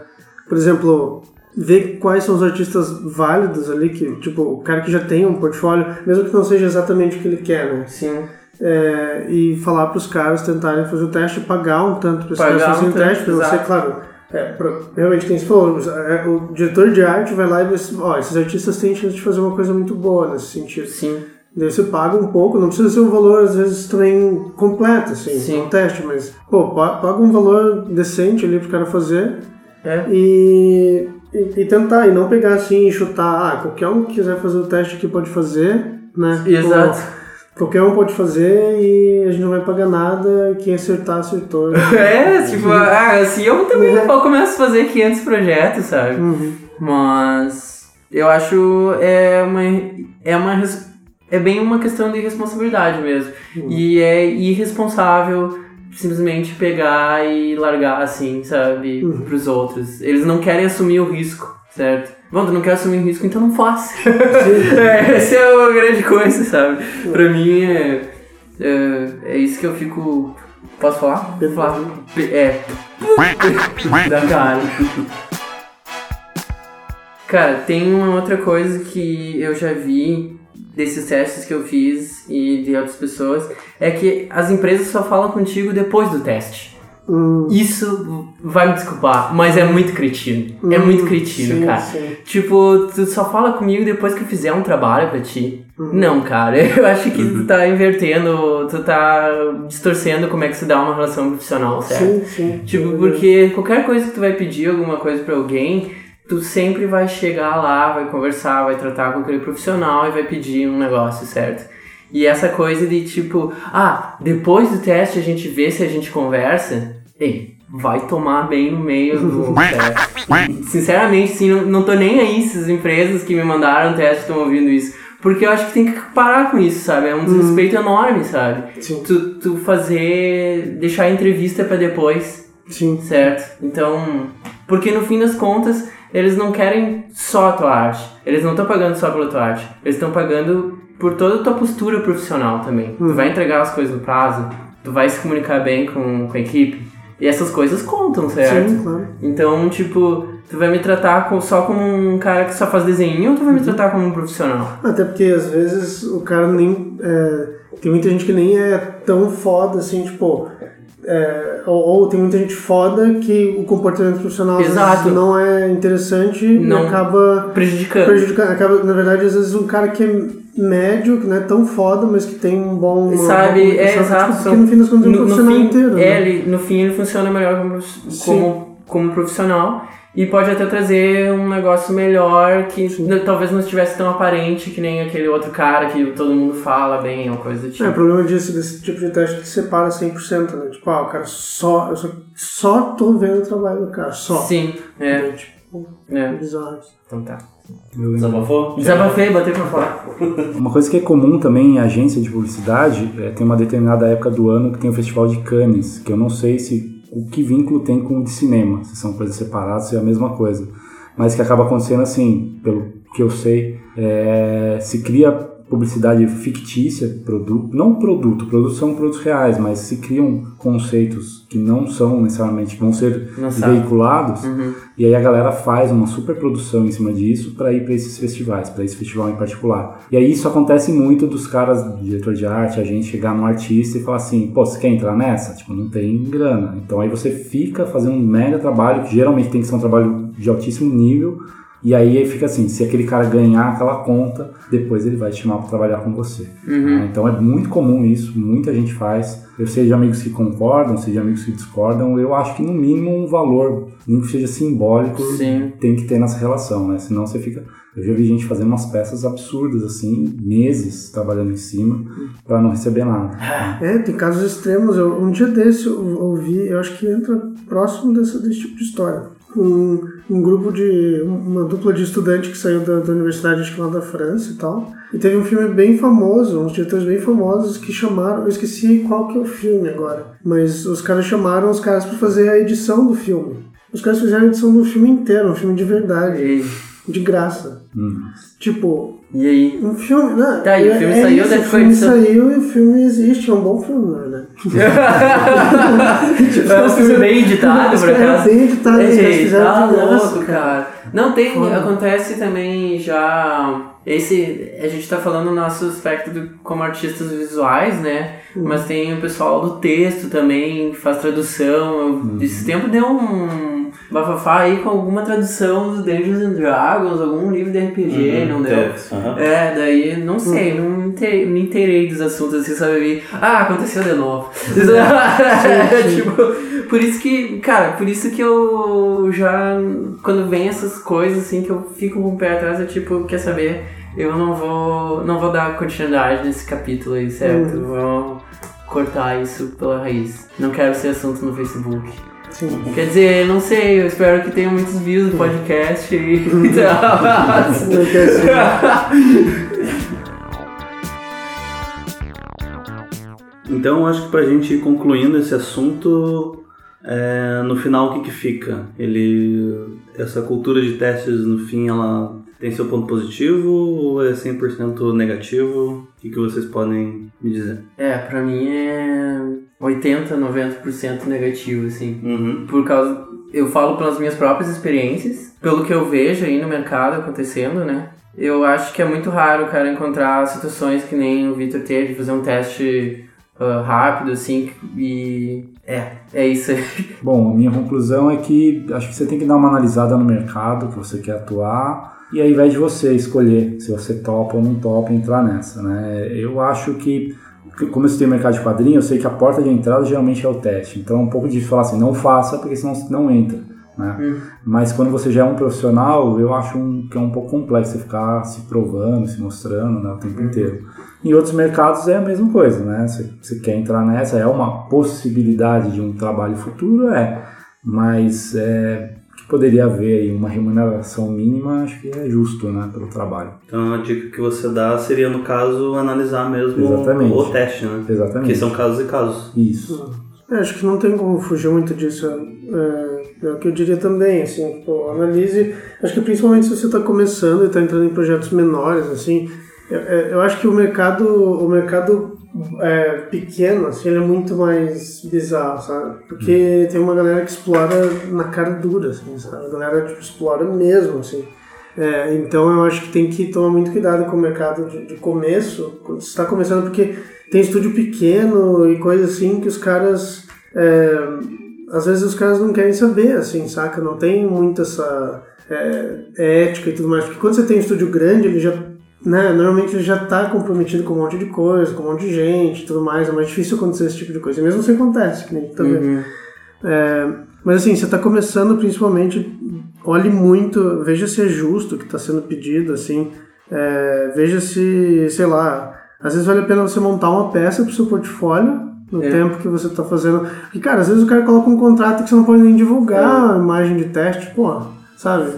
Por exemplo, ver quais são os artistas válidos ali, que, tipo, o cara que já tem um portfólio, mesmo que não seja exatamente o que ele quer, né? Sim. É, e falar para os caras tentarem fazer o teste, pagar um tanto para os caras fazerem um o teste, para você, claro, É, pro- realmente, quem se falou, é, o diretor de arte vai lá e vai, ó, esses artistas têm chance de fazer uma coisa muito boa nesse sentido. Sim. Daí você paga um pouco, não precisa ser um valor, às vezes, também completo, assim, Sim. um teste, mas, pô, pa- paga um valor decente ali pro cara fazer É. e, e, e tentar, e não pegar assim e chutar, ah, qualquer um que quiser fazer o teste aqui pode fazer, né? Exato. Pô, qualquer um pode fazer e a gente não vai pagar nada, quem acertar, acertou. É, tipo, ah, assim, eu também eu começo a fazer 500 projetos, sabe? Uhum. Mas eu acho é uma é uma é bem uma questão de responsabilidade mesmo. E é irresponsável simplesmente pegar e largar assim, sabe, pros outros. Eles não querem assumir o risco, certo? Bom, tu não quer assumir o risco, então não faça. é, essa é uma grande coisa, sabe? Pra mim é, é, é isso que eu fico. Posso falar? Posso falar? É. da cara. Cara, tem uma outra coisa que eu já vi desses testes que eu fiz e de outras pessoas, é que as empresas só falam contigo depois do teste. Hum, Isso vai me desculpar, mas é muito cretino. É muito cretino, sim, cara. sim. Tipo, tu só fala comigo depois que eu fizer um trabalho pra ti. Não, cara, eu acho que tu tá invertendo, tu tá distorcendo como é que se dá uma relação profissional, certo? Sim, sim. Tipo, porque qualquer coisa que tu vai pedir alguma coisa pra alguém, tu sempre vai chegar lá, vai conversar, vai tratar com aquele profissional e vai pedir um negócio, certo? E essa coisa de tipo, ah, depois do teste a gente vê se a gente conversa. Ei, vai tomar bem no meio do teste. Sinceramente, sim, não, não tô nem aí se as empresas que me mandaram o teste estão ouvindo isso. Porque eu acho que tem que parar com isso, sabe? É um desrespeito enorme, sabe? Sim. Tu, tu fazer. deixar a entrevista pra depois. Sim. Certo? Então, porque no fim das contas, eles não querem só a tua arte. Eles não estão pagando só pela tua arte. Eles estão pagando por toda a tua postura profissional também. Tu vai entregar as coisas no prazo, tu vai se comunicar bem com, com a equipe. E essas coisas contam, certo? Sim, claro. Então, tipo, tu vai me tratar com- só como um cara que só faz desenho ou tu vai me tratar como um profissional? Até porque às vezes o cara nem. é, tem muita gente que nem é tão foda assim, tipo. É, ou, ou tem muita gente foda que o comportamento profissional Exato. não é interessante Não. e acaba Prejudicando. prejudicando. Acaba, na verdade, às vezes um cara que é médio, que não é tão foda, mas que tem um bom. uma Sabe, boa é comunicação, exato. tipo, Porque no fim das contas é um profissional fim, inteiro. é, né? ele, no fim ele funciona melhor como, como, como profissional e pode até trazer um negócio melhor que talvez não estivesse tão aparente que nem aquele outro cara que todo mundo fala bem ou coisa do tipo. É, o problema disso, desse tipo de teste, é que separa 100%, né? Tipo, ah, o cara só. Eu só, só tô vendo o trabalho do cara, só. Sim, é, Tipo, é. bizarro. Então tá. Desabafou? Desabafei, botei pra fora. Uma coisa que é comum também em agência de publicidade é tem uma determinada época do ano que tem o Festival de Cannes, que eu não sei se o que vínculo tem com o de cinema, se são coisas separadas, se é a mesma coisa. Mas que acaba acontecendo assim, pelo que eu sei, é, se cria publicidade fictícia, produto, não produto, produtos são produtos reais, mas se criam conceitos que não são necessariamente, vão ser veiculados, Uhum. e aí a galera faz uma super produção em cima disso para ir para esses festivais, para esse festival em particular. E aí isso acontece muito dos caras, diretor de arte, a gente chegar num artista e falar assim, pô, você quer entrar nessa? Tipo, não tem grana. Então aí você fica fazendo um mega trabalho, que geralmente tem que ser um trabalho de altíssimo nível, e aí fica assim, se aquele cara ganhar aquela conta, depois ele vai te chamar para trabalhar com você. né? Então é muito comum isso, muita gente faz. Eu sei de amigos que concordam, sei de amigos que discordam. Eu acho que no mínimo um valor, nem que seja simbólico, Sim. tem que ter nessa relação, né? Senão você fica. Eu já vi gente fazendo umas peças absurdas assim, meses trabalhando em cima para não receber nada. É, tem casos extremos. Eu, um dia desse eu ouvi, eu acho que entra próximo desse, desse tipo de história. Um, um grupo de. uma dupla de estudante que saiu da, da universidade, acho que lá da França e tal. E teve um filme bem famoso, uns diretores bem famosos que chamaram. Eu esqueci qual que é o filme agora. Mas os caras chamaram os caras para fazer a edição do filme. Os caras fizeram a edição do filme inteiro, um filme de verdade, E, de graça. Hum. Tipo, e aí? um filme. Né? Tá, e o filme é saiu, isso, O filme saiu e o filme existe, é um bom filme, na verdade. É um filme bem editado, por acaso. bem caras Ei, tá louco, cara. Não, tem, Foda. acontece também já. Esse, a gente tá falando no nosso aspecto do, como artistas visuais, né? Mas tem o pessoal do texto também, que faz tradução. Eu, Esse tempo deu um, bafafá aí com alguma tradução do Dungeons and Dragons, algum livro de RPG, não deu? É, Aham. É, daí, não sei, não me inte- me inteirei dos assuntos assim, sabe? Ah, aconteceu de novo. tipo, por isso que, cara, por isso que eu já, quando vem essas coisas assim, que eu fico com o pé atrás, eu tipo, quer saber, eu não vou, não vou dar continuidade nesse capítulo aí, certo? Uhum. Vou cortar isso pela raiz. Não quero ser assunto no Facebook. Sim. Quer dizer, não sei, eu espero que tenha muitos views no podcast e ser. Então, acho que pra gente ir concluindo esse assunto, é, no final o que que fica? Ele, essa cultura de testes, no fim, ela tem seu ponto positivo ou é 100% negativo? O que, que vocês podem me dizer? É, pra mim é 80, 90% negativo, assim. Uhum. Por causa. Eu falo pelas minhas próprias experiências, pelo que eu vejo aí no mercado acontecendo, né? Eu acho que é muito raro o cara encontrar situações que nem o Victor teve, de fazer um teste ah, rápido, assim, e. É, é isso aí. Bom, a minha conclusão é que acho que você tem que dar uma analisada no mercado que você quer atuar e aí vai de você escolher se você topa ou não topa entrar nessa, né? Eu acho que como eu estudei mercado de quadrinho, eu sei que a porta de entrada geralmente é o teste. Então é um pouco difícil falar assim, não faça porque senão você não entra, né? Mas quando você já é um profissional, eu acho um, que é um pouco complexo você ficar se provando, se mostrando né, o tempo inteiro. Em outros mercados é a mesma coisa, né? Você, você quer entrar nessa, é uma possibilidade de um trabalho futuro, é. Mas é, poderia haver aí uma remuneração mínima, acho que é justo, né? Pelo trabalho. Então, a dica que você dá seria, no caso, analisar mesmo Exatamente. o teste, né? Porque Exatamente. são casos e casos. Isso. É, acho que não tem como fugir muito disso. É, é o que eu diria também, assim, pô, analise. Acho que principalmente se você está começando e está entrando em projetos menores, assim, eu, eu- eu acho que o mercado, o mercado é, pequeno, assim, ele é muito mais bizarro, sabe? Porque tem uma galera que explora na cara dura, assim, sabe? A galera tipo, explora mesmo, assim. É, então eu acho que tem que tomar muito cuidado com o mercado de, de começo, quando você está começando, porque tem estúdio pequeno e coisa assim que os caras. é, às vezes os caras não querem saber, assim, saca? Não tem muito essa é, ética e tudo mais. Porque quando você tem um estúdio grande, ele já. Né, normalmente ele já está comprometido com um monte de coisa, com um monte de gente e tudo mais. É mais difícil acontecer esse tipo de coisa. E mesmo se acontece, que nem tá vendo. É, mas assim, você está começando principalmente, olhe muito, veja se é justo o que está sendo pedido, assim, é, veja se, sei lá, às vezes vale a pena você montar uma peça para o seu portfólio no É. tempo que você está fazendo. Porque, cara, às vezes o cara coloca um contrato que você não pode nem divulgar a imagem de teste, pô, sabe?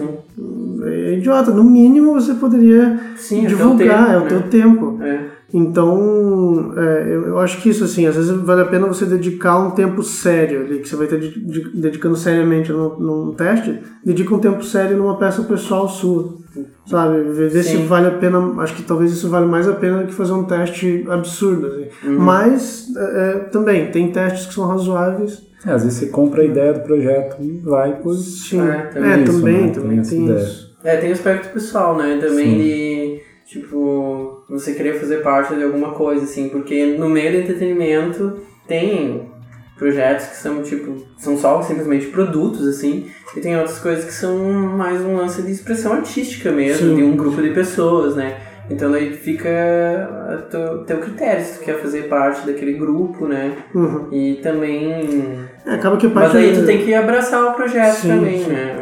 É idiota. No mínimo você poderia Sim, é teu divulgar, tempo, é o né? teu tempo. É. Então, é, eu, acho que isso, assim, às vezes vale a pena você dedicar um tempo sério ali, que você vai estar de- de- dedicando seriamente num, num teste, dedica um tempo sério numa peça pessoal sua, sabe? Ver, se vale a pena, acho que talvez isso vale mais a pena do que fazer um teste absurdo, assim. Mas, é, é, também, tem testes que são razoáveis. É, às vezes você compra a ideia do projeto e vai, pois. Sim, É, é, também isso, também, né? também Tem tem ideia. isso. É, tem o aspecto pessoal, né? Também Sim. de, tipo, você querer fazer parte de alguma coisa, assim, porque no meio do entretenimento tem projetos que são, tipo, são só simplesmente produtos, assim, e tem outras coisas que são mais um lance de expressão artística mesmo, Sim. de um grupo de pessoas, né? Então daí fica a teu, teu critério, se tu quer fazer parte daquele grupo, né? Uhum. E também... É, acaba que parte... Mas aí tu tem que abraçar o projeto Sim, também, sim. né?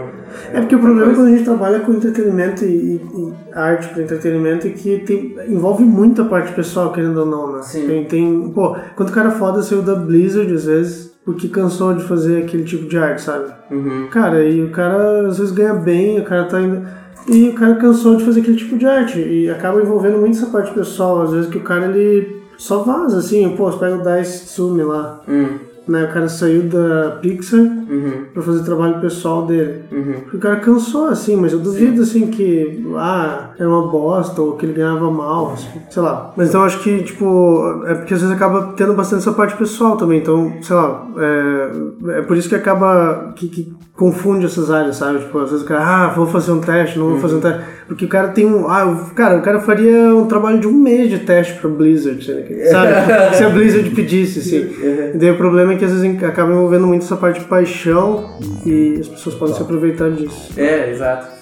É porque o problema Coisa. quando a gente trabalha com entretenimento e, e arte para entretenimento é que tem, envolve muita parte pessoal, querendo ou não, né? Sim. Tem, tem, pô, quando o cara foda saiu da Blizzard, às vezes, porque cansou de fazer aquele tipo de arte, sabe? Uhum. Cara, e o cara às vezes ganha bem, o cara tá indo. E o cara cansou de fazer aquele tipo de arte. E acaba envolvendo muito essa parte pessoal, às vezes que o cara ele só vaza, assim, pô, você pega o Dice Tsumi lá, Uhum. Né? O cara saiu da Pixar Uhum. pra fazer trabalho pessoal dele. Uhum. O cara cansou, assim, mas eu duvido, assim, que, ah, era uma bosta, ou que ele ganhava mal, assim, sei lá. Mas então acho que, tipo, é porque às vezes acaba tendo bastante essa parte pessoal também, então, sei lá, é, é por isso que acaba, que, que confunde essas áreas, sabe? Tipo, às vezes o cara, ah, vou fazer um teste, não vou fazer um teste. Porque o cara tem um. Ah, o- cara, o cara faria um trabalho de um mês de teste pra Blizzard, sabe? Se a Blizzard pedisse, assim. E daí o problema é que às vezes acaba envolvendo muito essa parte de paixão e as pessoas podem se aproveitar disso. É, exato.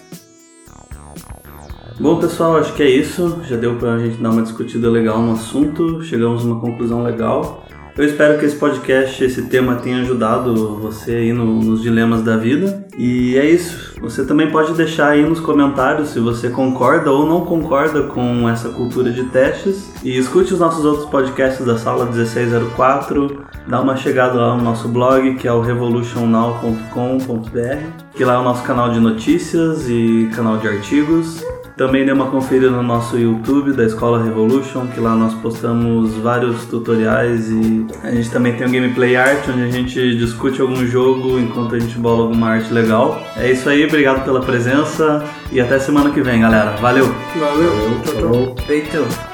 Bom, pessoal, acho que é isso. Já deu pra gente dar uma discutida legal no assunto, chegamos a uma conclusão legal. Eu espero que esse podcast, esse tema tenha ajudado você aí no- nos dilemas da vida. E é isso. Você também pode deixar aí nos comentários se você concorda ou não concorda com essa cultura de testes. E escute os nossos outros podcasts da Sala 1604. Dá uma chegada lá no nosso blog, que é o revolutionnow.com.br, que lá é o nosso canal de notícias e canal de artigos. Também dê uma conferida no nosso YouTube da Escola Revolution, que lá nós postamos vários tutoriais e a gente também tem um gameplay art, onde a gente discute algum jogo enquanto a gente bola alguma arte legal. É isso aí, obrigado pela presença e até semana que vem, galera. Valeu! Valeu, tchau, tchau. Feito.